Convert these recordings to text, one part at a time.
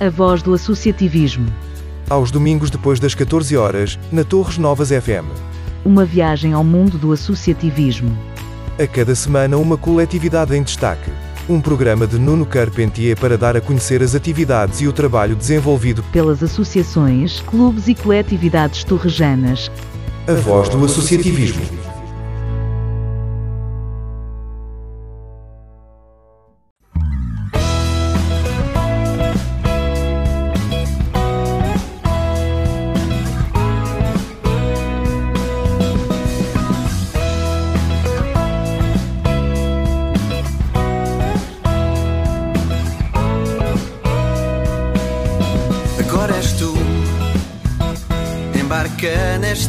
A voz do associativismo. Aos domingos depois das 14 horas, na Torres Novas FM. Uma viagem ao mundo do associativismo. A cada semana uma coletividade em destaque. Um programa de Nuno Carpentier para dar a conhecer as atividades e o trabalho desenvolvido pelas associações, clubes e coletividades torrejanas. A voz do associativismo.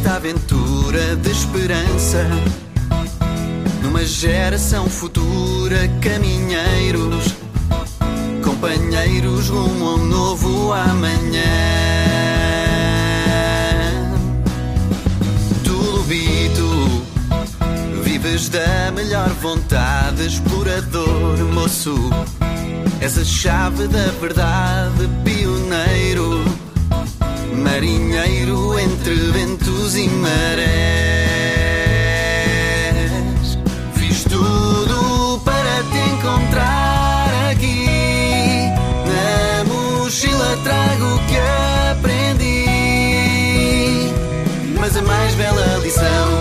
Nesta aventura de esperança. Numa geração futura, caminheiros, companheiros rumo a um novo amanhã. Tu, Lubito, vives da melhor vontade, explorador, moço. És a chave da verdade, pioneiro, marinheiro entre ventos e marés. Fiz tudo para te encontrar aqui. Na mochila trago o que aprendi. Mas a mais bela lição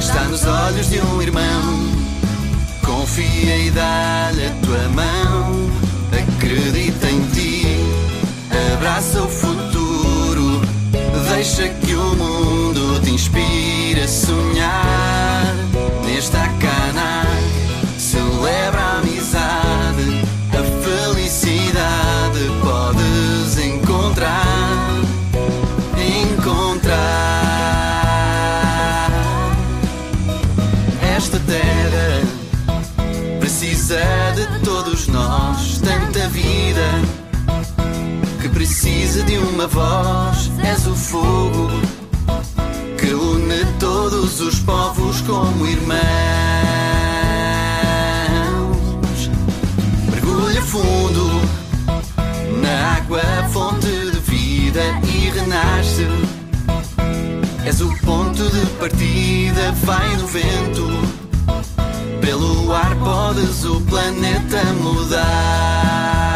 está nos olhos de um irmão. Confia e dá-lhe a tua mão. Deixa que o mundo te inspire a sonhar. Nesta cana, celebra a amizade. A felicidade podes encontrar. Encontrar esta terra precisa de todos nós, tanta vida que precisa de uma voz. És o fogo que une todos os povos como irmãos. Mergulha fundo na água, fonte de vida e renasce. És o ponto de partida, vai no vento. Pelo ar podes o planeta mudar.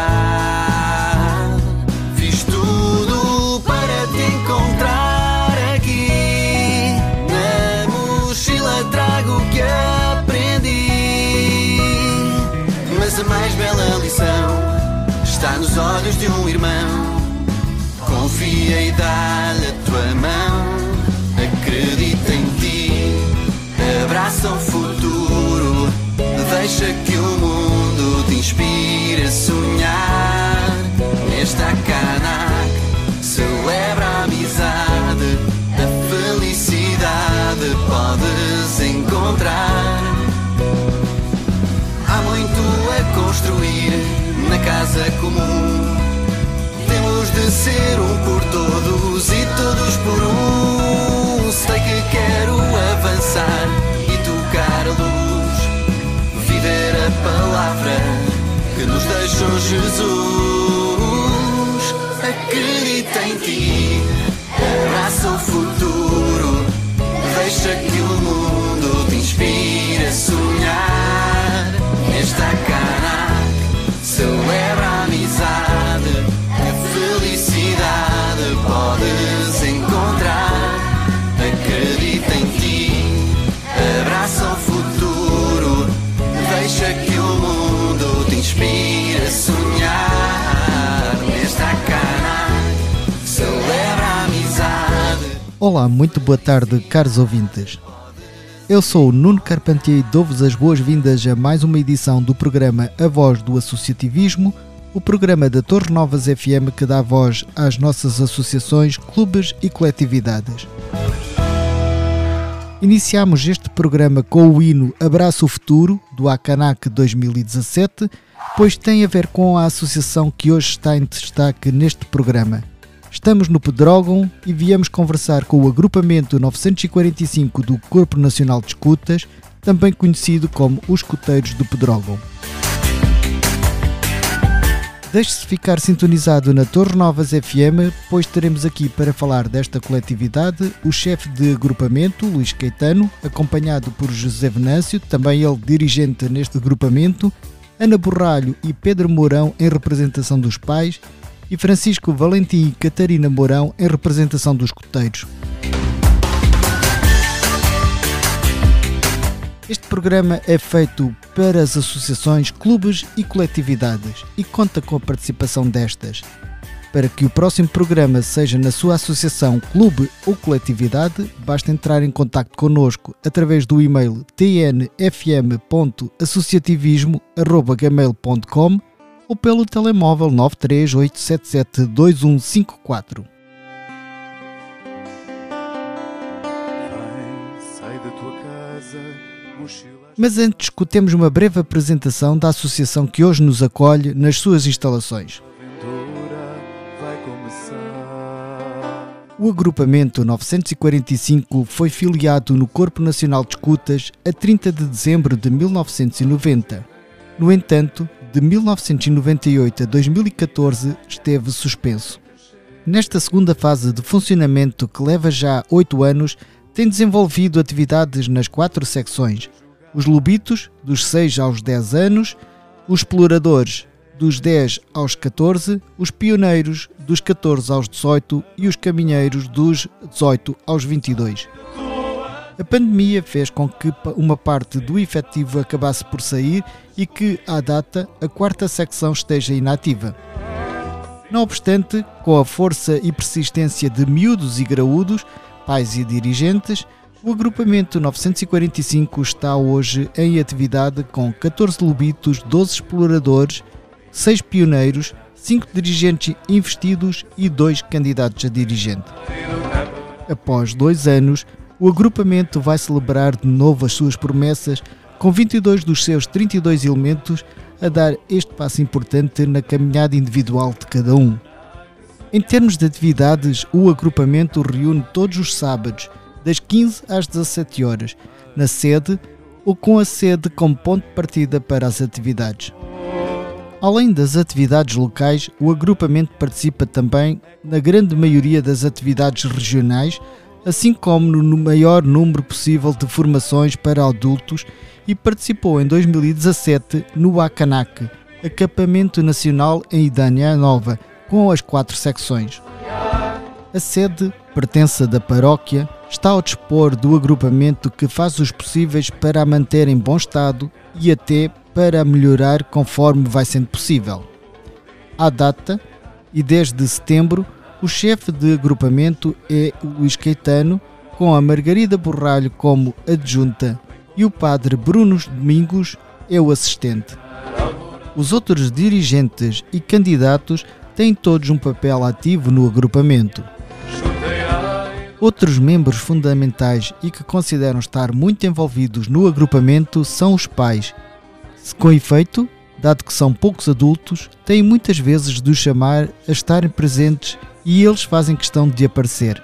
Mais bela lição está nos olhos de um irmão. Confia e dá-lhe a tua mão. Acredita em ti, abraça o futuro. Deixa que o mundo te inspire a sonhar. Casa comum. Temos de ser um por todos e todos por um. Sei que quero avançar e tocar a luz. Viver a palavra que nos deixou Jesus. Acredita em ti, abraça o futuro. Deixa que o mundo te inspire Olá, muito boa tarde, caros ouvintes. Eu sou o Nuno Carpentier e dou-vos as boas-vindas a mais uma edição do programa A Voz do Associativismo, o programa da Torre Novas FM que dá voz às nossas associações, clubes e coletividades. Iniciamos este programa com o hino Abraço o Futuro, do Acanac 2017, pois tem a ver com a associação que hoje está em destaque neste programa. Estamos no Pedrógão e viemos conversar com o agrupamento 945 do Corpo Nacional de Escutas, também conhecido como os Escuteiros do Pedrógão. Deixe-se ficar sintonizado na Torre Novas FM, pois teremos aqui para falar desta coletividade o chefe de agrupamento, Luís Caetano, acompanhado por José Venâncio, também ele dirigente neste agrupamento, Ana Borralho e Pedro Mourão em representação dos pais e Francisco Valentim e Catarina Mourão em representação dos coteiros. Este programa é feito para as associações, clubes e coletividades e conta com a participação destas. Para que o próximo programa seja na sua associação, clube ou coletividade, basta entrar em contato connosco através do e-mail tnfm.associativismo.gmail.com ou pelo telemóvel 938772154. Sai da tua casa, mochila. Mas antes escutemos uma breve apresentação da associação que hoje nos acolhe nas suas instalações. O agrupamento 945 foi filiado no Corpo Nacional de Escutas a 30 de dezembro de 1990. No entanto, de 1998 a 2014 esteve suspenso. Nesta segunda fase de funcionamento, que leva já 8 anos, tem desenvolvido atividades nas quatro secções: os lobitos, dos 6 aos 10 anos, os exploradores, dos 10 aos 14, os pioneiros, dos 14 aos 18 e os caminheiros, dos 18 aos 22. A pandemia fez com que uma parte do efetivo acabasse por sair e que, à data, a quarta secção esteja inativa. Não obstante, com a força e persistência de miúdos e graúdos, pais e dirigentes, o agrupamento 945 está hoje em atividade com 14 lobitos, 12 exploradores, 6 pioneiros, 5 dirigentes investidos e 2 candidatos a dirigente. Após dois anos, o agrupamento vai celebrar de novo as suas promessas, com 22 dos seus 32 elementos a dar este passo importante na caminhada individual de cada um. Em termos de atividades, o agrupamento reúne todos os sábados, das 15 às 17 horas, na sede ou com a sede como ponto de partida para as atividades. Além das atividades locais, o agrupamento participa também na grande maioria das atividades regionais, assim como no maior número possível de formações para adultos e participou em 2017 no ACANAC, Acampamento Nacional em Idânia Nova, com as quatro secções. A sede, pertença da paróquia, está ao dispor do agrupamento que faz os possíveis para a manter em bom estado e até para melhorar conforme vai sendo possível. À data, e desde setembro, o chefe de agrupamento é o Luís Caetano, com a Margarida Borralho como adjunta e o padre Bruno Domingos é o assistente. Os outros dirigentes e candidatos têm todos um papel ativo no agrupamento. Outros membros fundamentais e que consideram estar muito envolvidos no agrupamento são os pais. Com efeito, dado que são poucos adultos, têm muitas vezes de os chamar a estarem presentes e eles fazem questão de aparecer.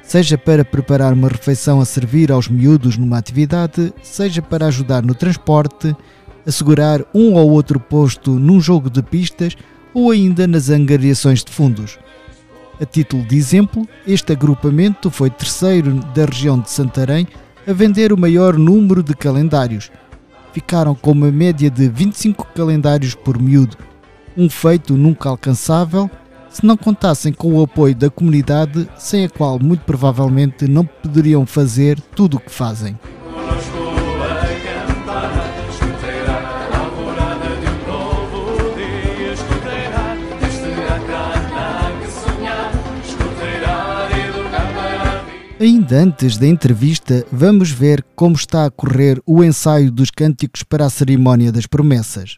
Seja para preparar uma refeição a servir aos miúdos numa atividade, seja para ajudar no transporte, assegurar um ou outro posto num jogo de pistas ou ainda nas angariações de fundos. A título de exemplo, este agrupamento foi terceiro da região de Santarém a vender o maior número de calendários. Ficaram com uma média de 25 calendários por miúdo, um feito nunca alcançável se não contassem com o apoio da comunidade, sem a qual muito provavelmente não poderiam fazer tudo o que fazem. Ainda antes da entrevista, vamos ver como está a correr o ensaio dos cânticos para a cerimónia das promessas.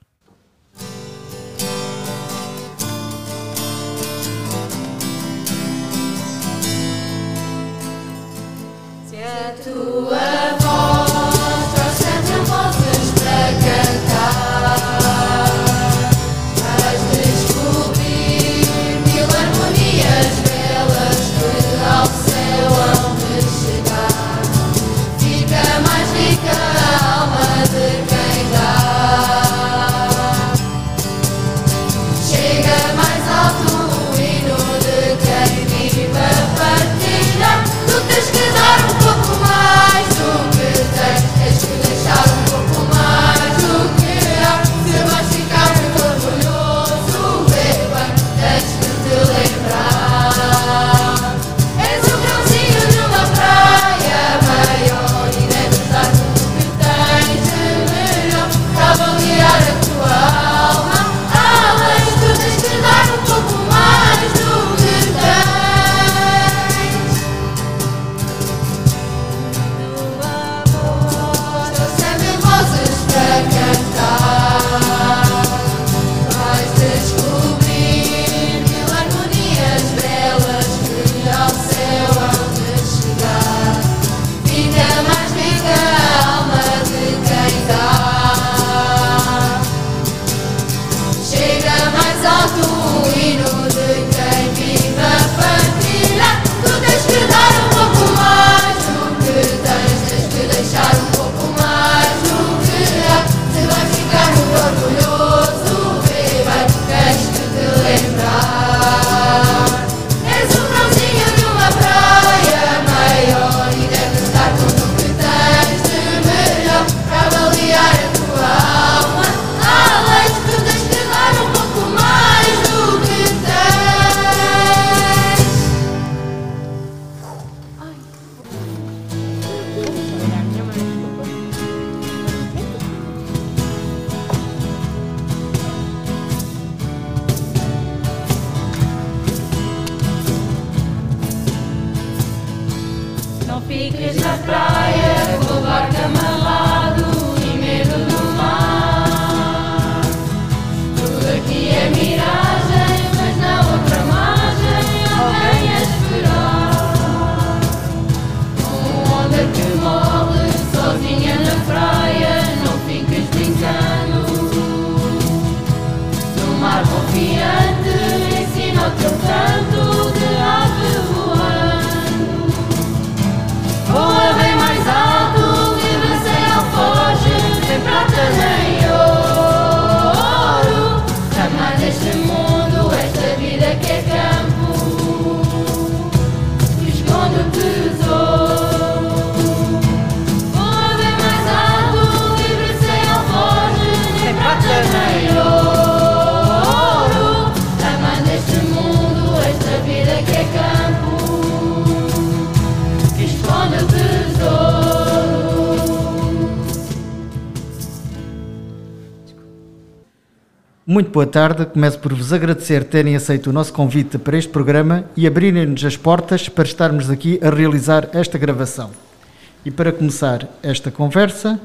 Muito boa tarde. Começo por vos agradecer terem aceito o nosso convite para este programa e abrirem-nos as portas para estarmos aqui a realizar esta gravação. E para começar esta conversa,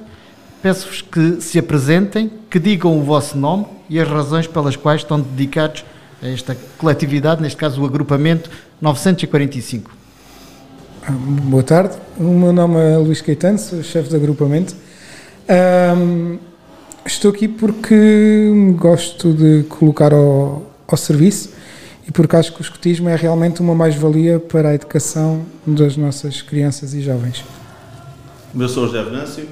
peço-vos que se apresentem, que digam o vosso nome e as razões pelas quais estão dedicados a esta coletividade, neste caso o agrupamento 945. Boa tarde, o meu nome é Luís Caetano, sou chefe de agrupamento. Ahm, estou aqui porque gosto de colocar ao, ao serviço e porque acho que o escotismo é realmente uma mais-valia para a educação das nossas crianças e jovens. Eu sou o José Venâncio,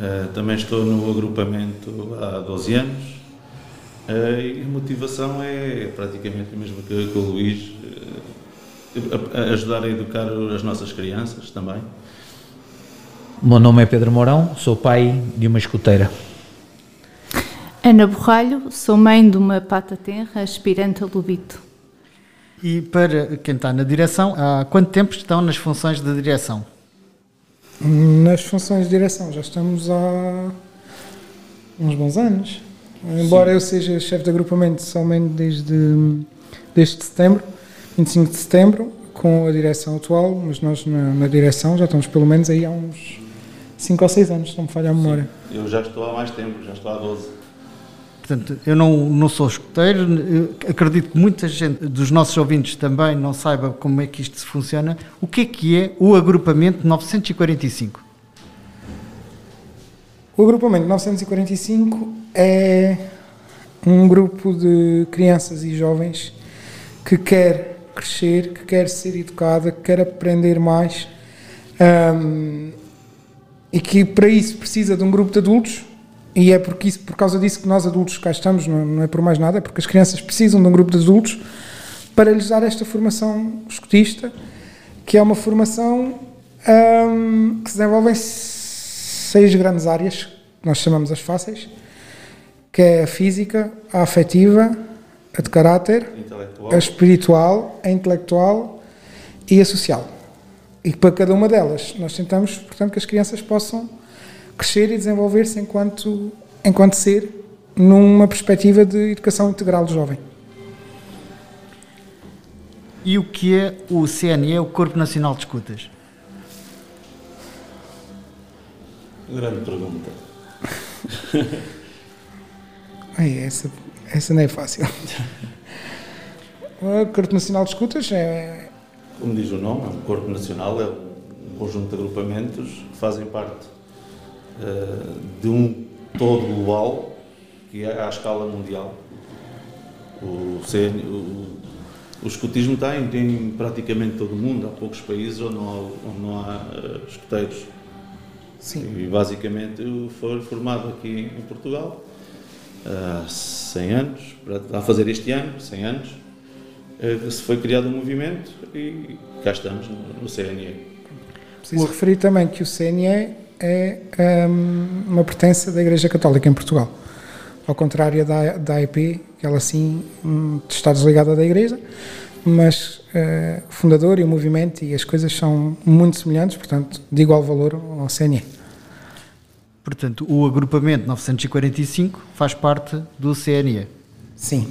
eh, também estou no agrupamento há 12 anos eh, e a motivação é praticamente a mesma que, que o Luís, eh, ajudar a educar as nossas crianças também. O meu nome é Pedro Mourão, sou pai de uma escoteira. Ana Borralho, sou mãe de uma pata tenra, aspirante a lubito. E para quem está na direção, há quanto tempo estão nas funções de direção? Nas funções de direção já estamos há uns bons anos. Embora eu seja chefe de agrupamento somente desde, desde setembro, 25 de setembro, com a direção atual, mas nós na, na direção já estamos pelo menos aí há uns 5 ou 6 anos, se não me falha a memória. Eu já estou há mais tempo, já estou há 12. Portanto, eu não, não sou escoteiro, eu acredito que muita gente dos nossos ouvintes também não saiba como é que isto funciona. O que é que é o agrupamento 945? O agrupamento 945 é um grupo de crianças e jovens que quer crescer, que quer ser educada, que quer aprender mais ahm, e que para isso precisa de um grupo de adultos e é porque isso, por causa disso que nós adultos cá estamos, não, não é por mais nada, é porque as crianças precisam de um grupo de adultos para lhes dar esta formação escotista, que é uma formação ahm, que se desenvolve em seis grandes áreas, que nós chamamos as fáceis, que é a física, a afetiva, a de caráter, a espiritual, a intelectual e a social. E para cada uma delas nós tentamos, portanto, que as crianças possam crescer e desenvolver-se enquanto, enquanto ser numa perspectiva de educação integral do jovem. E o que é o CNE, o Corpo Nacional de Escutas? Grande pergunta. Ai, essa, essa não é fácil. o Corpo Nacional de Escutas é, Como diz o nome, é um corpo nacional, é um conjunto de agrupamentos que fazem parte de um todo global que é à escala mundial. O, CN o, o escotismo está em, em praticamente todo o mundo, há poucos países onde não há, onde não há eh, escoteiros. sim, E basicamente foi formado aqui em Portugal há 100 anos, a fazer este ano, 100 anos, eh, se foi criado um movimento e cá estamos no, no CNE. Preciso referir também que o CNE é hum, uma pertença da Igreja Católica em Portugal. Ao contrário da, da AEP, que ela sim hum, está desligada da Igreja, mas eh, o fundador e o movimento e as coisas são muito semelhantes, portanto, de igual valor ao CNE. Portanto, o agrupamento 945 faz parte do CNE. Sim.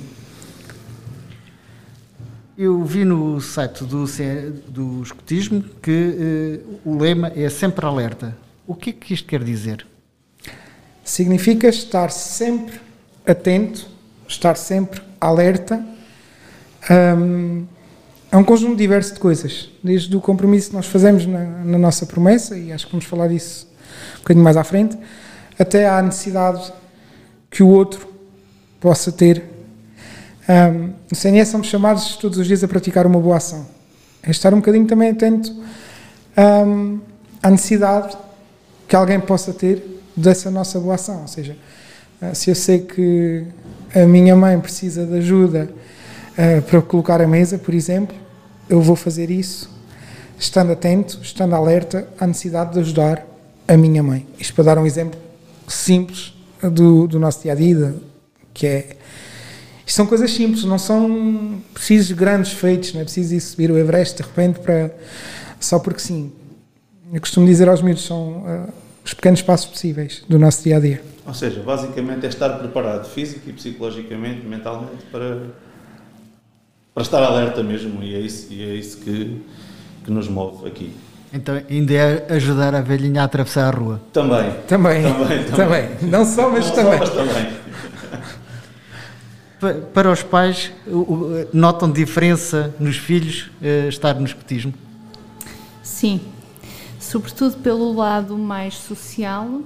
Eu vi no site do, do escotismo que eh, o lema é sempre alerta. O que é que isto quer dizer? Significa estar sempre atento, estar sempre alerta hum, a um conjunto diverso de coisas. Desde o compromisso que nós fazemos na, na nossa promessa, e acho que vamos falar disso um bocadinho mais à frente, até à necessidade que o outro possa ter. Hum, no CNS somos chamados todos os dias a praticar uma boa ação. É estar um bocadinho também atento hum, à necessidade que alguém possa ter dessa nossa boa ação. Ou seja, eh, se eu sei que a minha mãe precisa de ajuda eh, para colocar a mesa, por exemplo, eu vou fazer isso estando atento, estando alerta à necessidade de ajudar a minha mãe. Isto para dar um exemplo simples do, do nosso dia a dia, que é. Isto são coisas simples, não são precisos grandes feitos, não é preciso ir subir o Everest de repente para. só porque sim. Eu costumo dizer aos miúdos, são eh, os pequenos passos possíveis do nosso dia a dia. Ou seja, basicamente é estar preparado física e psicologicamente, mentalmente, para, para estar alerta mesmo, e é isso, e é isso que, que nos move aqui. Então ainda é ajudar a velhinha a atravessar a rua. Também. Também, Também, também. Não só, mas Não também. Só, mas também. Pa- Para os pais, notam diferença nos filhos eh, estar no escotismo? Sim, sobretudo pelo lado mais social,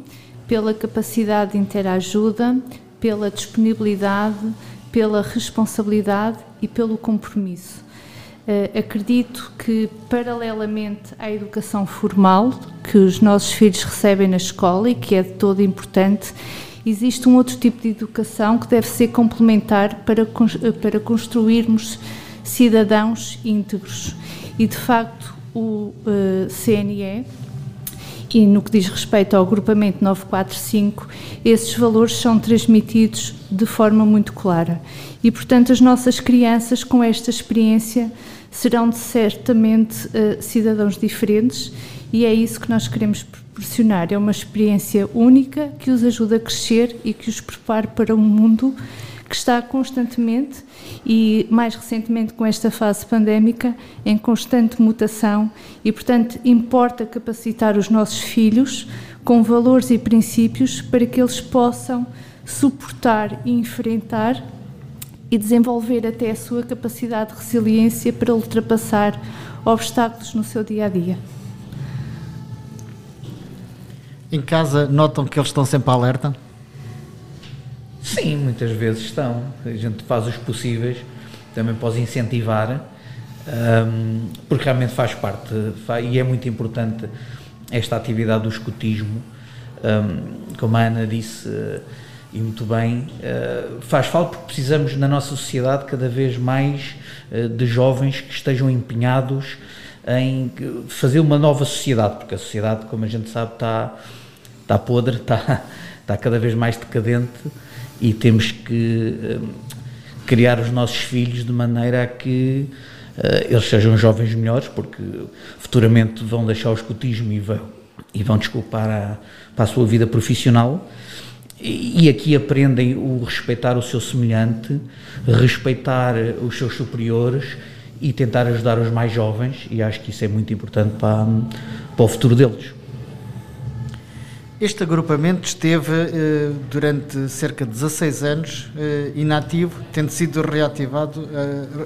pela capacidade de interajuda, pela disponibilidade, pela responsabilidade e pelo compromisso. Eh, acredito que, paralelamente à educação formal que os nossos filhos recebem na escola e que é de todo importante, existe um outro tipo de educação que deve ser complementar para, eh, para construirmos cidadãos íntegros. E, de facto, o eh, CNE e no que diz respeito ao agrupamento 945, esses valores são transmitidos de forma muito clara. E, portanto, as nossas crianças, com esta experiência, serão certamente eh, cidadãos diferentes e é isso que nós queremos proporcionar. É uma experiência única que os ajuda a crescer e que os prepare para um mundo que está constantemente e mais recentemente com esta fase pandémica em constante mutação e portanto importa capacitar os nossos filhos com valores e princípios para que eles possam suportar e enfrentar e desenvolver até a sua capacidade de resiliência para ultrapassar obstáculos no seu dia a dia. Em casa notam que eles estão sempre alerta? Sim, muitas vezes estão. A gente faz os possíveis também para os incentivar, hum, porque realmente faz parte e é muito importante esta atividade do escutismo. Hum, como a Ana disse, eh, e muito bem, eh, faz falta porque precisamos na nossa sociedade cada vez mais eh, de jovens que estejam empenhados em fazer uma nova sociedade, porque a sociedade, como a gente sabe, está, está podre, está, está cada vez mais decadente e temos que eh, criar os nossos filhos de maneira a que eh, eles sejam jovens melhores, porque futuramente vão deixar o escutismo e vão, e vão desculpar a, para a sua vida profissional. E, e aqui aprendem o respeitar o seu semelhante, respeitar os seus superiores e tentar ajudar os mais jovens, e acho que isso é muito importante para, para o futuro deles. Este agrupamento esteve eh, durante cerca de 16 anos eh, inativo, tendo sido reativado eh,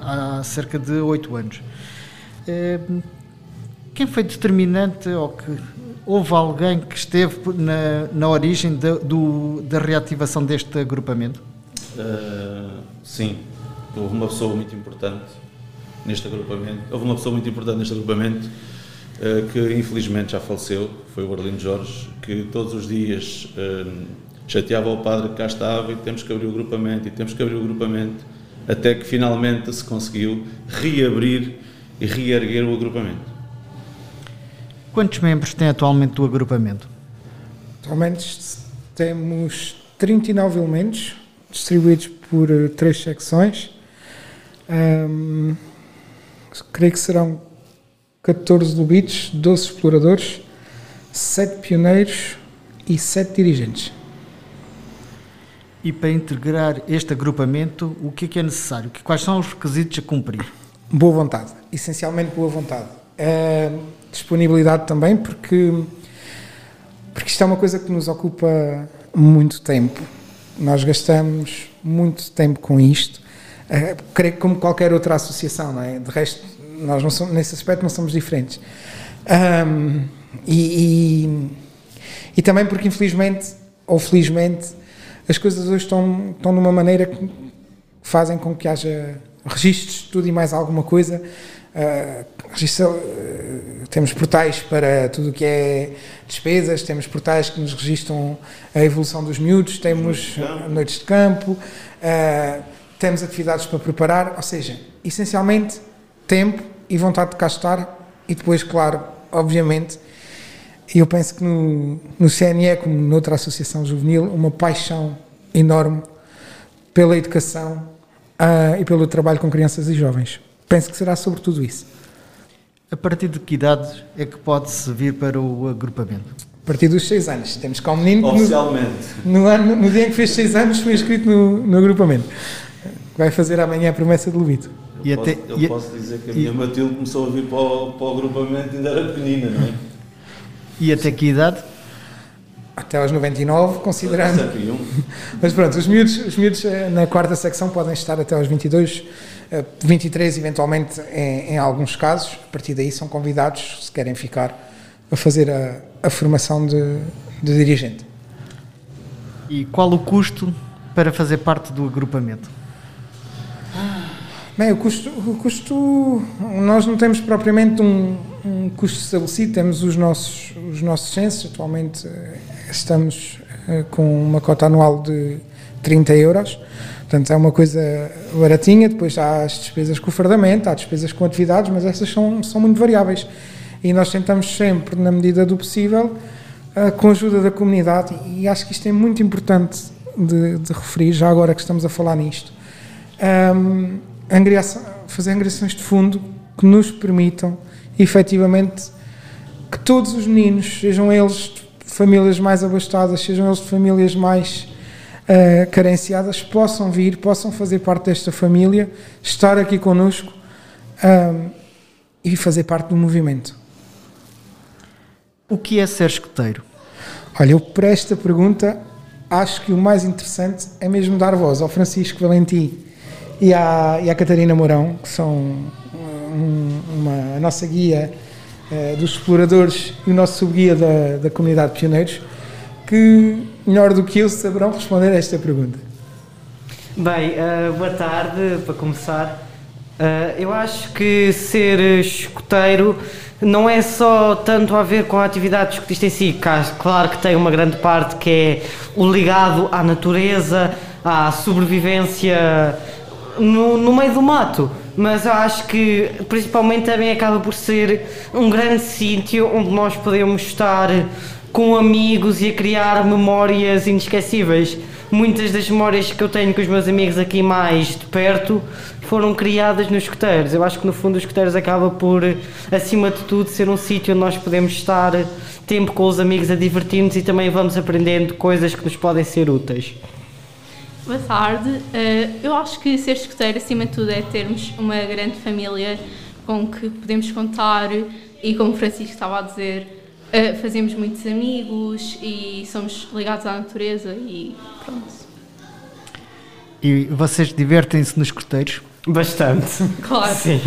há cerca de 8 anos. Quem foi determinante ou que houve alguém que esteve na, na origem da, do- da reativação deste agrupamento? Uh, sim, houve uma pessoa muito importante neste agrupamento. Houve uma pessoa muito importante neste agrupamento que infelizmente já faleceu, foi o Arlindo Jorge, que todos os dias uh, chateava o padre que cá estava e temos que abrir o agrupamento e temos que abrir o agrupamento até que finalmente se conseguiu reabrir e reerguer o agrupamento. Quantos membros tem atualmente o agrupamento? Atualmente temos 39 elementos distribuídos por eh, três secções. Creio que serão 14 lobitos, 12 exploradores, 7 pioneiros e 7 dirigentes. E para integrar este agrupamento, o que é que é necessário? Quais são os requisitos a cumprir? Boa vontade, essencialmente boa vontade. Eh, disponibilidade também, porque, porque isto é uma coisa que nos ocupa muito tempo. Nós gastamos muito tempo com isto. Eh, creio que como qualquer outra associação, não é? De resto, nós não somos, nesse aspecto não somos diferentes. Ahm, e, e, e também porque infelizmente, ou felizmente, as coisas hoje estão, estão de uma maneira que fazem com que haja registros de tudo e mais alguma coisa. Uh, registro- uh, temos portais para tudo o que é despesas, temos portais que nos registram a evolução dos miúdos, temos noites de campo, uh, temos atividades para preparar, ou seja, essencialmente tempo e vontade de cá estar e depois, claro, obviamente, e eu penso que no, no CNE, como noutra associação juvenil, uma paixão enorme pela educação ah, e pelo trabalho com crianças e jovens. Penso que será sobretudo isso. A partir de que idade é que pode-se vir para o agrupamento? A partir dos 6 anos. Temos cá um menino que no, Oficialmente. no, ano, no dia em que fez 6 anos foi inscrito no, no agrupamento. Vai fazer amanhã a promessa de Levito. E Eu até, posso, eu e- posso dizer que a e- minha Matilde começou a vir para o, para o agrupamento ainda era pequenina, não é? e até que idade? Até aos 99, considerando. 71. Mas pronto, os miúdos, os miúdos eh, na quarta secção podem estar até aos 22, eh, 23 eventualmente em, em alguns casos. A partir daí são convidados, se querem ficar, a fazer a, a formação de, de dirigente. E qual o custo para fazer parte do agrupamento? Bem, o custo, o custo nós não temos propriamente um, um custo estabelecido, temos os nossos, os nossos censos, atualmente eh, estamos eh, com uma cota anual de 30 euros, portanto é uma coisa baratinha, depois há as despesas com o fardamento, há despesas com atividades, mas essas são, são muito variáveis. E nós tentamos sempre, na medida do possível, eh, com a ajuda da comunidade, e acho que isto é muito importante de, de referir, já agora que estamos a falar nisto, um, angriação- fazer angriações de fundo que nos permitam, efetivamente, que todos os meninos, sejam eles de famílias mais abastadas, sejam eles de famílias mais uh, carenciadas, possam vir, possam fazer parte desta família, estar aqui connosco um, e fazer parte do movimento. O que é ser escoteiro? Olha, eu para esta pergunta acho que o mais interessante é mesmo dar voz ao Francisco Valentim e à, e à Catarina Mourão, que são um, uma, a nossa guia eh, dos exploradores e o nosso subguia da, da comunidade de pioneiros, que melhor do que eu saberão responder a esta pergunta. Bem, eh, boa tarde, para começar. Eh, eu acho que ser escoteiro não é só tanto a ver com a atividade escotista em si, claro que tem uma grande parte que é o ligado à natureza, à sobrevivência no, no meio do mato, mas eu acho que principalmente também acaba por ser um grande sítio onde nós podemos estar com amigos e a criar memórias inesquecíveis. Muitas das memórias que eu tenho com os meus amigos aqui mais de perto foram criadas nos escoteiros. Eu acho que no fundo os escoteiros acaba por, acima de tudo, ser um sítio onde nós podemos estar tempo com os amigos a divertir-nos e também vamos aprendendo coisas que nos podem ser úteis. Boa tarde. Eh, eu acho que ser escoteiro, acima de tudo, é termos uma grande família com que podemos contar e, como o Francisco estava a dizer, eh, fazemos muitos amigos e somos ligados à natureza e pronto. E vocês divertem-se nos escoteiros? Bastante. Claro. Sim.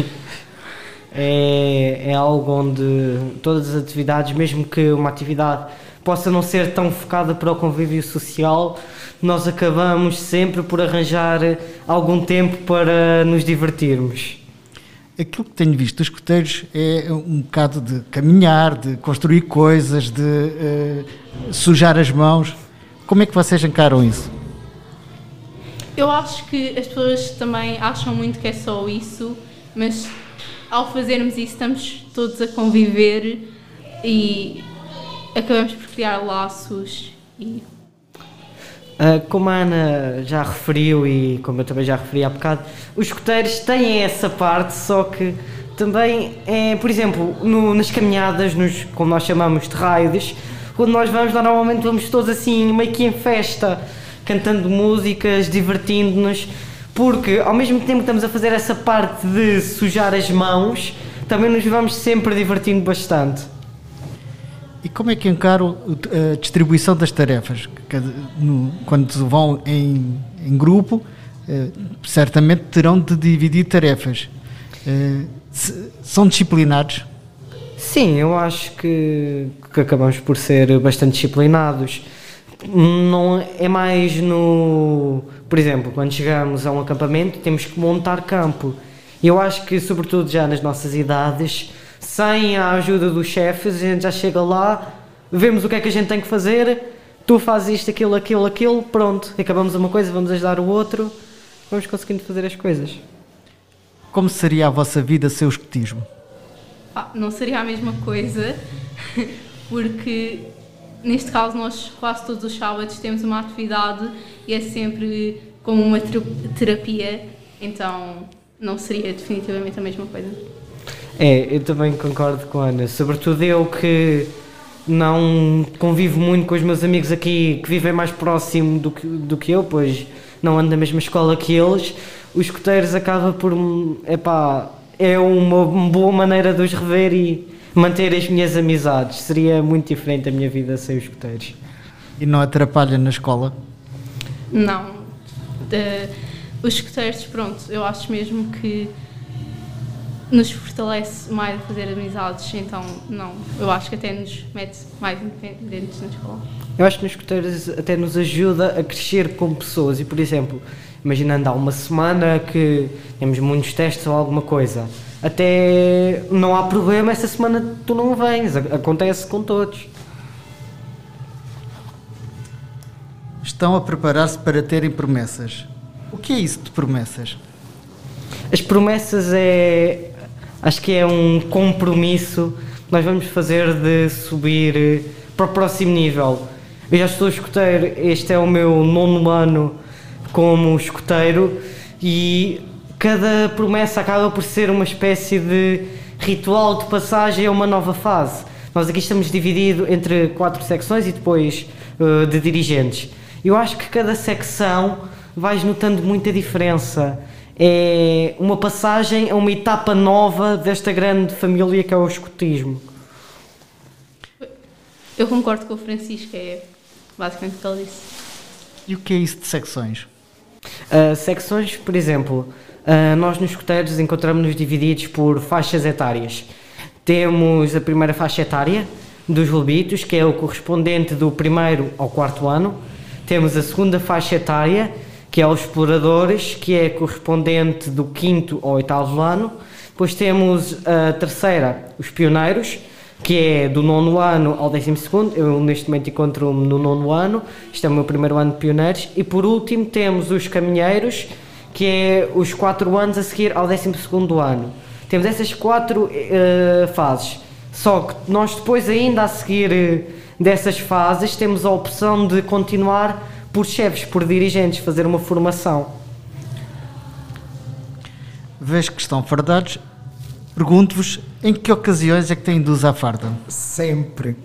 É, é algo onde todas as atividades, mesmo que uma atividade possa não ser tão focada para o convívio social, nós acabamos sempre por arranjar algum tempo para nos divertirmos. Aquilo que tenho visto dos escoteiros é um bocado de caminhar, de construir coisas, de eh, sujar as mãos. Como é que vocês encaram isso? Eu acho que as pessoas também acham muito que é só isso, mas ao fazermos isso estamos todos a conviver e acabamos por criar laços e como a Ana já referiu e como eu também já referi há bocado, os escoteiros têm essa parte, só que também é, por exemplo, no- nas caminhadas, nos, como nós chamamos de raids, quando nós vamos, normalmente vamos todos assim, meio que em festa. cantando músicas, divertindo-nos, porque ao mesmo tempo que estamos a fazer essa parte de sujar as mãos, também nos vamos sempre divertindo bastante. E como é que encaram a distribuição das tarefas? Quando vão em, em grupo, eh, certamente terão de dividir tarefas. Se- São disciplinados? Sim, eu acho que, que acabamos por ser bastante disciplinados. Não é mais no. Por exemplo, quando chegamos a um acampamento, temos que montar campo. Eu acho que, sobretudo já nas nossas idades, sem a ajuda dos chefes, a gente já chega lá, vemos o que é que a gente tem que fazer, tu fazes isto, aquilo, aquilo, aquilo, pronto, acabamos uma coisa, vamos ajudar o outro, vamos conseguindo fazer as coisas. Como seria a vossa vida sem o escotismo? Ah, não seria a mesma coisa, porque neste caso nós quase todos os sábados temos uma atividade e é sempre como uma ter- terapia, então não seria definitivamente a mesma coisa. É, eu também concordo com a Ana. Sobretudo eu que não convivo muito com os meus amigos aqui que vivem mais próximo do que, do que eu, pois não ando na mesma escola que eles. Os escoteiros acaba por. Epá, é uma boa maneira de os rever e manter as minhas amizades. Seria muito diferente a minha vida sem os escoteiros. E não atrapalha na escola? Não. De- os escuteiros, pronto, eu acho mesmo que nos fortalece mais a fazer amizades, então não, eu acho que até nos mete mais independentes na escola. Eu acho que nos escuteiros até nos ajuda a crescer como pessoas e, por exemplo, imaginando há uma semana que temos muitos testes ou alguma coisa, até não há problema, essa semana tu não vens, acontece com todos. Estão a preparar-se para terem promessas. O que é isso de promessas? As promessas é. Acho que é um compromisso que nós vamos fazer de subir eh, para o próximo nível. Eu já estou escoteiro, este é o meu nono ano como escoteiro e cada promessa acaba por ser uma espécie de ritual de passagem a uma nova fase. Nós aqui estamos divididos entre quatro secções e depois eh, de dirigentes. Eu acho que cada secção vais notando muita diferença. É uma passagem a uma etapa nova desta grande família que é o escotismo. Eu concordo com o Francisco, é basicamente o que ele disse. E o que é isso de secções? Uh, secções, por exemplo, uh, nós nos escoteiros encontramos-nos divididos por faixas etárias. Temos a primeira faixa etária dos lobitos, que é o correspondente do primeiro ao quarto ano. Temos a segunda faixa etária, que é os exploradores, que é correspondente do quinto ao oitavo ano. Depois temos a terceira, os pioneiros, que é do nono ano ao décimo segundo. Eu neste momento encontro-me no nono ano, este é o meu primeiro ano de pioneiros. E por último temos os caminheiros, que é os quatro anos a seguir ao décimo segundo ano. Temos essas quatro eh, fases. Só que nós depois ainda a seguir eh, dessas fases temos a opção de continuar por chefes, por dirigentes, fazer uma formação. Vês que estão fardados. Pergunto-vos em que ocasiões é que têm de usar farda? Sempre.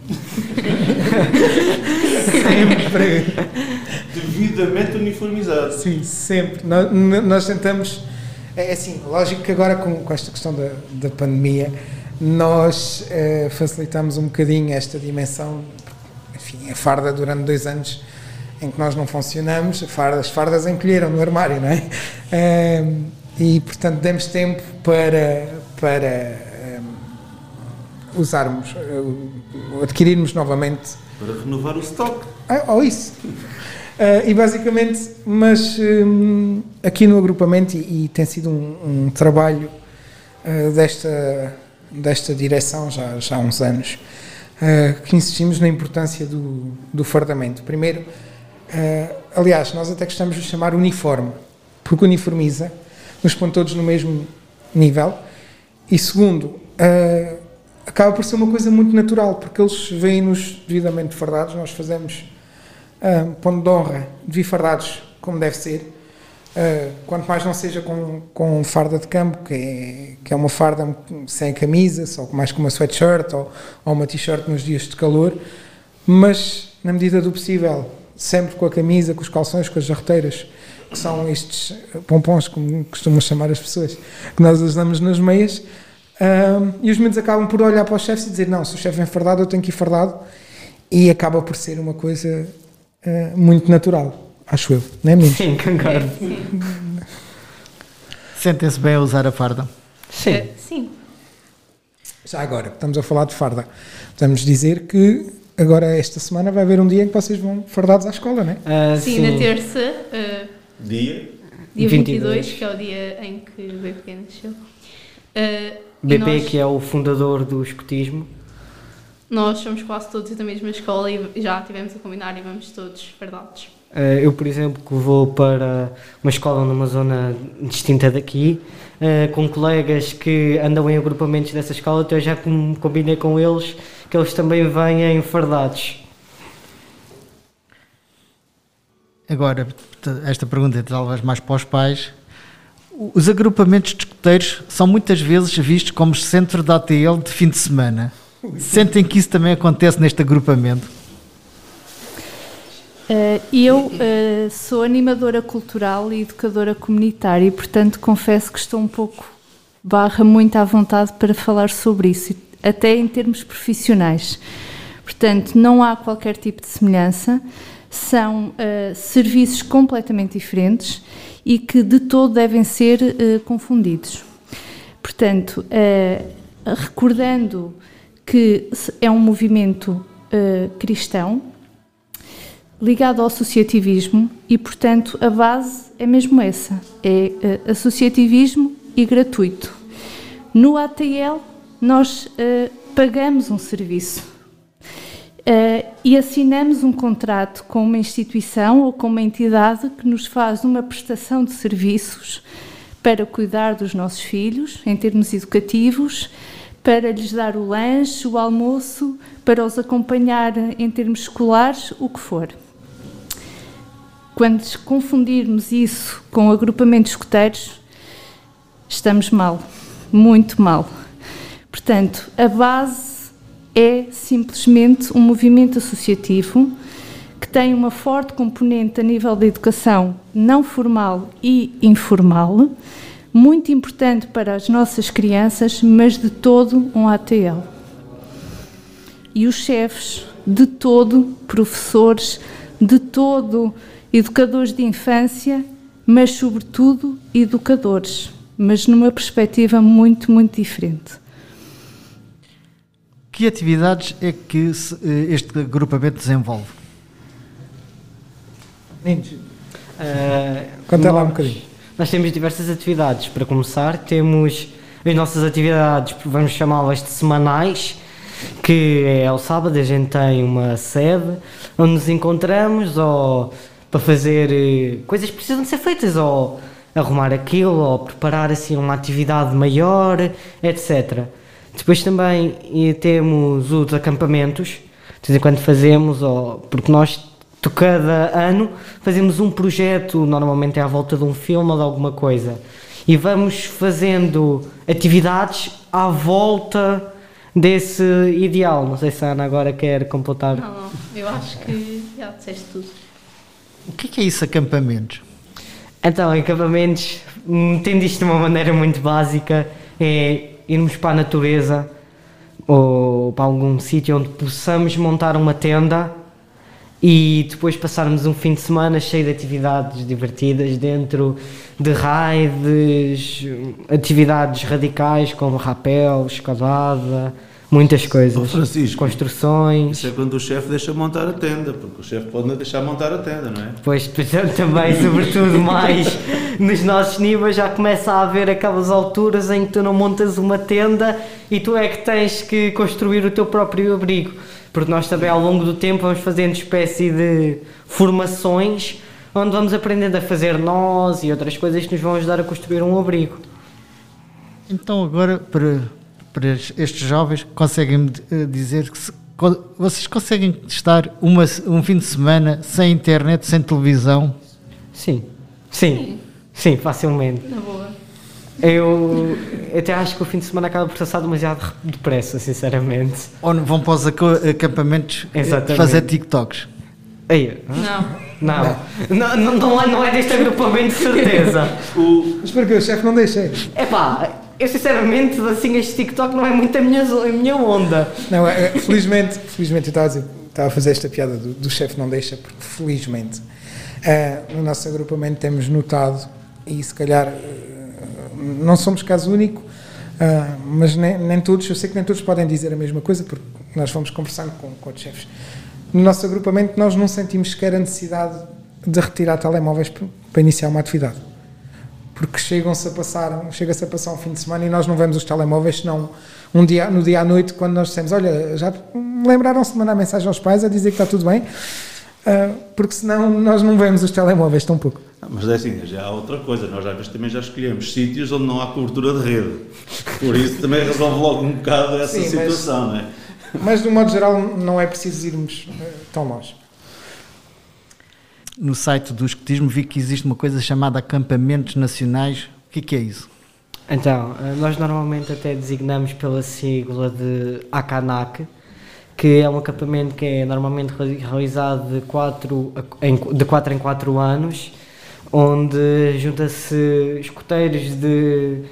sempre. Devidamente uniformizado. Sim, sempre. Nós, tentamos. É assim, lógico que agora com, com esta questão da, da pandemia, nós eh, facilitamos um bocadinho esta dimensão. Enfim, a farda durante dois anos em que nós não funcionamos, a farda- as fardas encolheram no armário, não é? E portanto demos tempo para, para usarmos, eh, adquirirmos novamente Para renovar o stock. ah, ou isso. Ah, e basicamente, mas aqui no agrupamento, e, e tem sido um, um trabalho ah, desta, desta direção já, já há uns anos, ah, que insistimos na importância do, do fardamento. Primeiro, ah, aliás, nós até gostamos de chamar uniforme, porque uniformiza, nos põe todos no mesmo nível. E segundo, ah, acaba por ser uma coisa muito natural, porque eles veem-nos devidamente fardados, nós fazemos ah, ponto de honra de fardados como deve ser, ah, quanto mais não seja com, com farda de campo, que é, que é uma farda sem camisa, só mais com uma sweatshirt ou, ou uma t-shirt nos dias de calor, mas na medida do possível sempre com a camisa, com os calções, com as jarreteiras, que são estes pompons, como costumam chamar as pessoas, que nós usamos nas meias. Ahm, e os miúdos acabam por olhar para os chefes e dizer: Não, se o chefe vem fardado, eu tenho que ir fardado. E acaba por ser uma coisa ah, muito natural, acho eu, não é, meninos? Sim, concordo. Sentem-se bem a usar a farda? Sim. Eh, sim. Já agora, que estamos a falar de farda, podemos dizer que agora, esta semana, vai haver um dia em que vocês vão fardados à escola, não é? Ah, Sim, na terça, eh, Dia? dia 22. 22, que é o dia em que o BP nasceu. Eh, e BP, nós- que é o fundador do escotismo. Nós somos quase todos da mesma escola e já tivemos a combinar e vamos todos fardados. Eh, eu, por exemplo, que vou para uma escola numa zona distinta daqui, eh, com colegas que andam em agrupamentos dessa escola, então eu já com- combinei com eles que eles também vêm fardados. Agora, esta pergunta é talvez mais para os pais. Os agrupamentos de escuteiros são muitas vezes vistos como centro da ATL de fim de semana. Sentem que isso também acontece neste agrupamento? Eh, eu eh, sou animadora cultural e educadora comunitária e, portanto, confesso que estou um pouco barra muito à vontade para falar sobre isso, até em termos profissionais. Portanto, não há qualquer tipo de semelhança, são eh, serviços completamente diferentes e que de todo devem ser eh, confundidos. Portanto, eh, recordando que é um movimento cristão, ligado ao associativismo e, portanto, a base é mesmo essa: é associativismo e gratuito. No ATL, nós eh, pagamos um serviço eh, e assinamos um contrato com uma instituição ou com uma entidade que nos faz uma prestação de serviços para cuidar dos nossos filhos, em termos educativos, para lhes dar o lanche, o almoço, para os acompanhar em termos escolares, o que for. Quando confundirmos isso com agrupamentos escoteiros, estamos mal, muito mal. Portanto, a base é simplesmente um movimento associativo que tem uma forte componente a nível da educação não formal e informal, muito importante para as nossas crianças, mas de todo um ATL. E os chefes, de todo professores, de todo educadores de infância, mas sobretudo educadores, mas numa perspectiva muito, muito diferente. Que atividades é que eh, este agrupamento desenvolve? Meninos, Eh, Conta lá um nós- bocadinho. Nós temos diversas atividades. Para começar, temos as nossas atividades, vamos chamá-las de semanais, que é ao sábado a gente tem uma sede onde nos encontramos ou para fazer eh, coisas que precisam de ser feitas, ou arrumar aquilo, ou preparar assim uma atividade maior, etc. Depois também temos os acampamentos, de vez em quando fazemos, ou, porque nós de cada ano fazemos um projeto, normalmente é à volta de um filme ou de alguma coisa, e vamos fazendo atividades à volta desse ideal. Não sei se a Ana agora quer completar. Não, não, eu acho que já disseste tudo. O que é, que é isso, acampamentos? Então, acampamentos, entendo isto de uma maneira muito básica, é irmos para a natureza ou para algum sítio onde possamos montar uma tenda e depois passarmos um fim de semana cheio de atividades divertidas dentro de raids, atividades radicais como rapel, escalada, muitas coisas. Francisco, Construções. Isso é quando o chefe deixa montar a tenda, porque o chefe pode não deixar montar a tenda, não é? Pois depois também, sobretudo mais nos nossos níveis, já começa a haver aquelas alturas em que tu não montas uma tenda e tu é que tens que construir o teu próprio abrigo. Porque nós também ao longo do tempo vamos fazendo espécie de formações onde vamos aprendendo a fazer nós e outras coisas que nos vão ajudar a construir um abrigo. Então, agora, para, para estes jovens, conseguem dizer que se- vocês conseguem estar uma, um fim de semana sem internet, sem televisão? Sim, sim, sim, facilmente. Na boa. Eu até acho que o fim de semana acaba por passar demasiado depressa, sinceramente. Ou não vão para os aca- acampamentos eh, Exatamente. fazer TikToks? Ei, Não. Não. Não, não, não, é, não é deste agrupamento, de certeza. Mas porquê? O chefe não deixa. É pá, eu sinceramente, assim, este TikTok não é muito a minha, a minha onda. Não, é, é, felizmente, felizmente eu estava a, dizer, estava a fazer esta piada do, do chefe não deixa, porque felizmente eh, no nosso agrupamento temos notado, e se calhar eh, não somos caso único, ah, mas nem, nem todos, eu sei que nem todos podem dizer a mesma coisa, porque nós fomos conversando com, com chefes. No nosso agrupamento nós não sentimos sequer a necessidade de retirar telemóveis para, para iniciar uma atividade. Porque chegam-se a passar, chega-se a passar um fim de semana e nós não vemos os telemóveis, senão um dia, no dia à noite, quando nós dissemos, olha, já lembraram-se de mandar mensagem aos pais a dizer que está tudo bem, Ah, porque senão nós não vemos os telemóveis tão pouco. Ah, Mas é assim, já há outra coisa, nós às vezes também já escolhemos sítios onde não há cobertura de rede. Por isso também resolve logo um bocado essa Sim, mas- situação, não é? Mas, de um modo geral, não é preciso irmos eh, tão longe. No site do escotismo vi que existe uma coisa chamada acampamentos nacionais. O que, que é isso? Então, eh, nós normalmente até designamos pela sigla de ACANAC, que é um acampamento que é normalmente reali- realizado de 4 em, de quatro em 4 anos, onde junta-se escoteiros de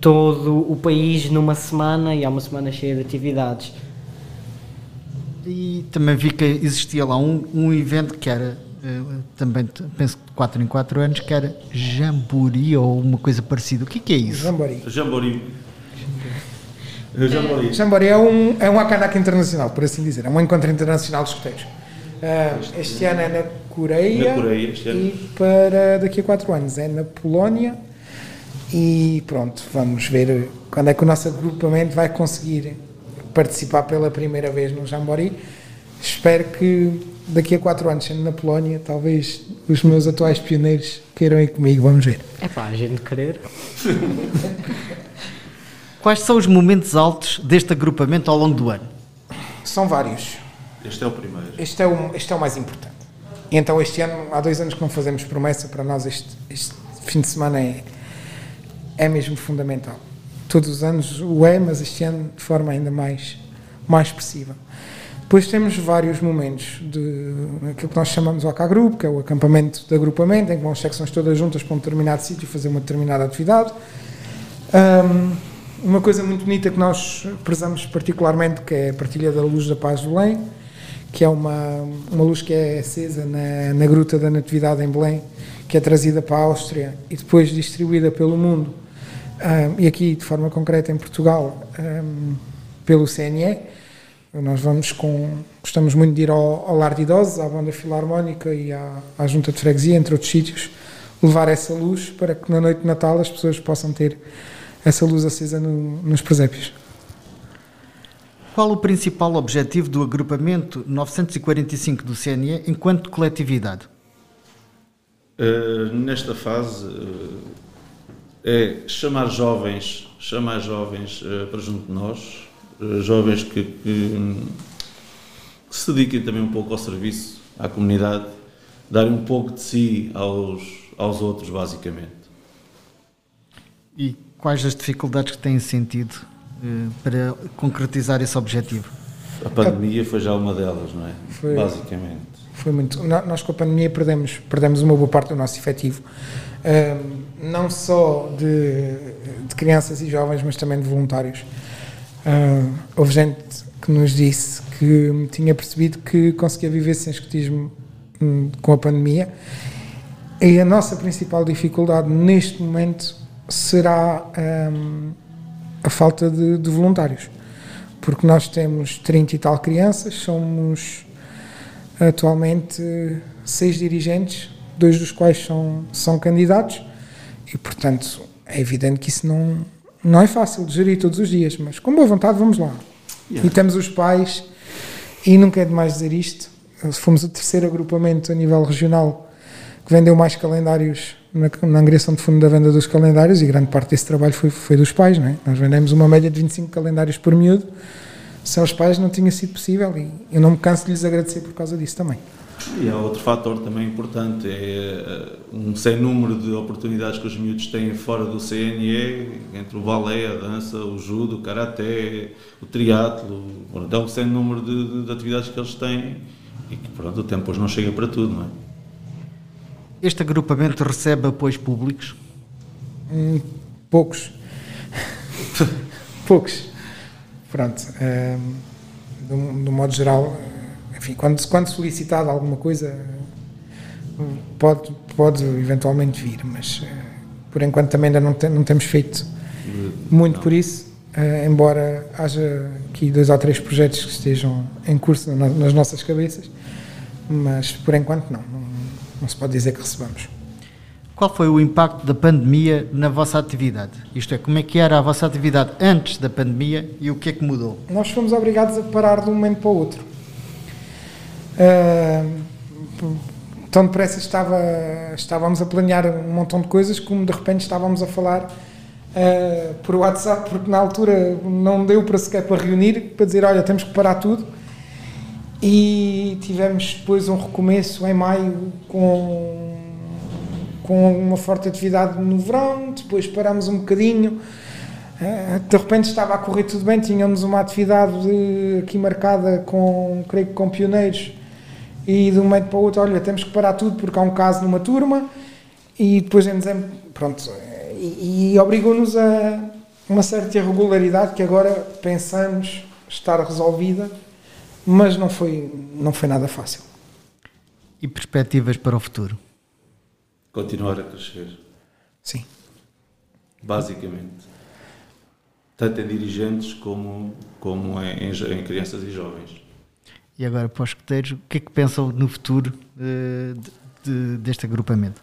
todo o país numa semana e há uma semana cheia de atividades. E também vi que existia lá um, um evento que era, também t- penso que de 4 em 4 anos, que era Jambori ou uma coisa parecida. O que, que é isso? Jambori. Jambori. Jambori. Jambori é um, é um Akanak internacional, por assim dizer. É um encontro internacional de escuteiros. Ah, este ano é na Coreia, Na Coreia, e para daqui a 4 anos é na Polónia. E pronto, vamos ver quando é que o nosso agrupamento vai conseguir participar pela primeira vez no Jambori. Espero que daqui a 4 anos, sendo na Polónia, talvez os meus atuais pioneiros queiram ir comigo. Vamos ver. É pá, a gente querer. Quais são os momentos altos deste agrupamento ao longo do ano? São vários. Este é o primeiro. Este é o, este é o mais importante. Então este ano, há dois anos que não fazemos promessa, para nós este, este fim de semana é, é mesmo fundamental. Todos os anos o é, mas este ano de forma ainda mais, mais expressiva. Depois temos vários momentos de aquilo que nós chamamos o AK Group, que é o acampamento de agrupamento, em que vão as secções todas juntas para um determinado sítio fazer uma determinada atividade. Ahm, uma coisa muito bonita que nós prezamos particularmente, que é a partilha da luz da paz de Belém, que é uma, uma luz que é acesa na, na Gruta da Natividade em Belém, que é trazida para a Áustria e depois distribuída pelo mundo, ahm, e aqui de forma concreta em Portugal, ahm, pelo CNE. Nós vamos com, gostamos muito de ir ao, ao Lar de Idosos, à Banda Filarmónica e à, à Junta de Freguesia, entre outros sítios, levar essa luz para que na noite de Natal as pessoas possam ter essa luz acesa no- nos presépios. Qual o principal objetivo do agrupamento 945 do CNE enquanto coletividade? Uh, nesta fase uh, é chamar jovens, chamar jovens uh, para junto de nós, jovens que, que, que se dediquem também um pouco ao serviço, à comunidade, darem um pouco de si aos, aos outros, basicamente. E quais as dificuldades que têm sentido eh, para concretizar esse objetivo? A pandemia foi já uma delas, não é? Foi. Basicamente. Foi muito. Nós com a pandemia perdemos, perdemos uma boa parte do nosso efetivo, não só de, de crianças e jovens, mas também de voluntários. Ah, houve gente que nos disse que tinha percebido que conseguia viver sem escotismo hum, com a pandemia. E a nossa principal dificuldade neste momento será ahm, a falta de, de voluntários. Porque nós temos 30 e tal crianças, somos atualmente seis dirigentes, dois dos quais são, são candidatos, e portanto é evidente que isso não, não é fácil de gerir todos os dias, mas com boa vontade vamos lá. E temos os pais, e nunca é demais dizer isto, fomos o terceiro agrupamento a nível regional que vendeu mais calendários na, na angriação de fundo da venda dos calendários, e grande parte desse trabalho foi, foi dos pais, não é? Nós vendemos uma média de 25 calendários por miúdo, sem os pais não tinha sido possível, e eu não me canso de lhes agradecer por causa disso também. E há outro fator também importante, é eh, um sem número de oportunidades que os miúdos têm fora do CNE, entre o balé, a dança, o judo, o karaté, o triatlo, então um sem número de, de- de atividades que eles têm e que pronto, o tempo hoje não chega para tudo, não é? Este agrupamento recebe apoios públicos? Hum, poucos. poucos. Pronto. hum, um, de um modo geral, enfim, quando, quando solicitado alguma coisa, pode, pode eventualmente vir, mas eh, por enquanto também ainda não, tem- não temos feito muito por isso, eh, embora haja aqui dois ou três projetos que estejam em curso na- nas nossas cabeças, mas por enquanto não, não, não se pode dizer que recebamos. Qual foi o impacto da pandemia na vossa atividade? Isto é, como é que era a vossa atividade antes da pandemia e o que é que mudou? nós fomos obrigados a parar de um momento para o outro. Ah, tão depressa estava, estávamos a planear um montão de coisas, como de repente estávamos a falar ah, por WhatsApp, porque na altura não deu para sequer para reunir, para dizer, olha, temos que parar tudo. E tivemos depois um recomeço em maio com, com uma forte atividade no verão, depois paramos um bocadinho. Eh, de repente estava a correr tudo bem, tínhamos uma atividade de- aqui marcada com, creio que com pioneiros, e de um momento para o outro, olha, temos que parar tudo porque há um caso numa turma, e depois em dezembro, pronto, e, e obrigou-nos a uma certa irregularidade que agora pensamos estar resolvida, mas não foi, não foi nada fácil. E perspectivas para o futuro? Continuar a crescer. Sim. Basicamente. Tanto em dirigentes como, como em, em em crianças e jovens. E agora para os escuteiros, o que é que pensam no futuro eh, de- de- deste agrupamento?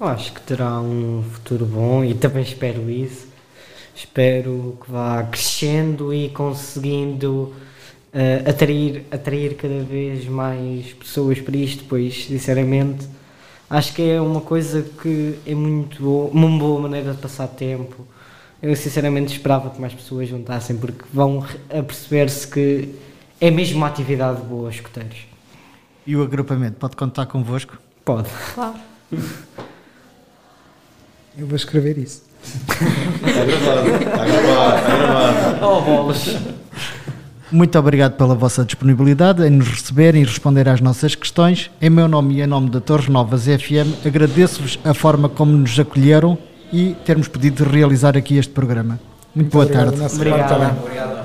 Acho que terá um futuro bom e também espero isso. Espero que vá crescendo e conseguindo eh, atrair, atrair cada vez mais pessoas para isto, pois, sinceramente, acho que é uma coisa que é muito boa, uma boa maneira de passar tempo. Eu, sinceramente, esperava que mais pessoas juntassem, porque vão a perceber-se que é mesmo uma atividade boa, escuteiros. E o agrupamento pode contar convosco? Pode. Claro. Eu vou escrever isso. Está gravado, está gravado, está gravado. Oh, bolas! Muito obrigado pela vossa disponibilidade em nos receber e responder às nossas questões. Em meu nome e em nome da Torres Novas FM, agradeço-vos a forma como nos acolheram e termos podido realizar aqui este programa. Muito, boa obrigado, tarde. nossa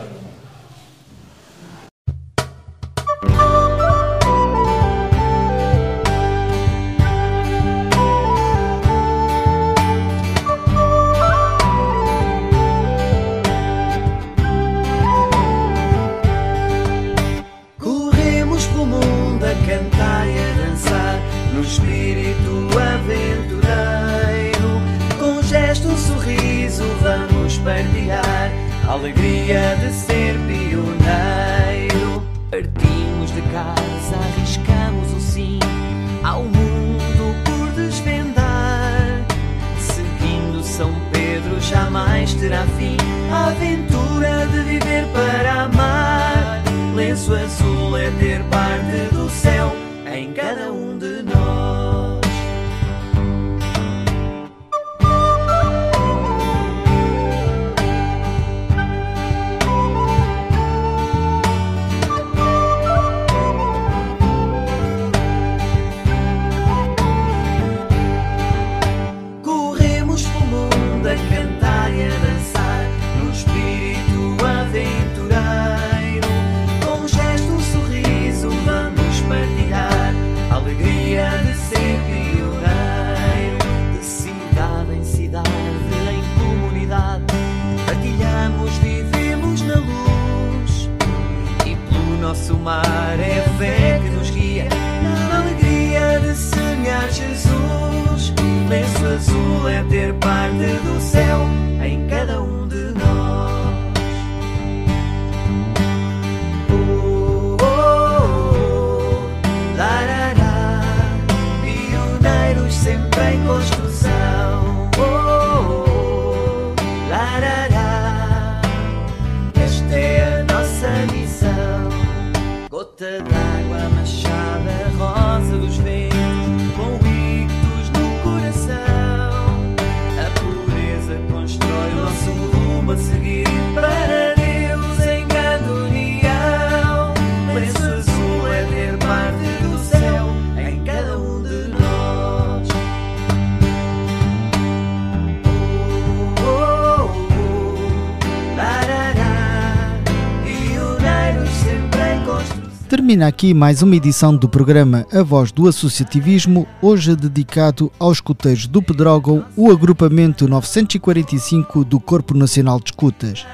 Termina aqui mais uma edição do programa A Voz do Associativismo, hoje dedicado aos escuteiros do Pedrógão, o agrupamento 945 do Corpo Nacional de Escutas.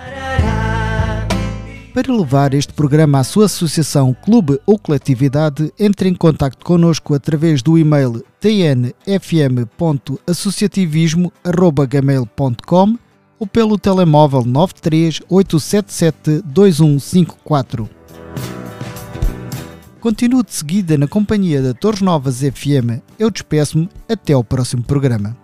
Para levar este programa à sua associação, clube ou coletividade, entre em contato connosco através do e-mail tnfm.associativismo.gmail.com ou pelo telemóvel 938772154. Continuo de seguida na companhia da Torres Novas FM. Eu despeço-me até ao próximo programa.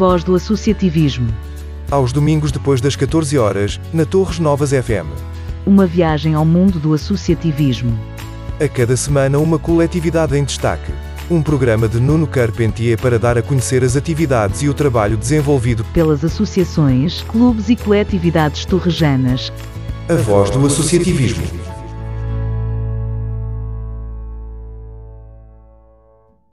voz do associativismo. Aos domingos depois das 14 horas, na Torres Novas FM. Uma viagem ao mundo do associativismo. A cada semana uma coletividade em destaque. Um programa de Nuno Carpentier para dar a conhecer as atividades e o trabalho desenvolvido pelas associações, clubes e coletividades torrejanas. A voz do associativismo.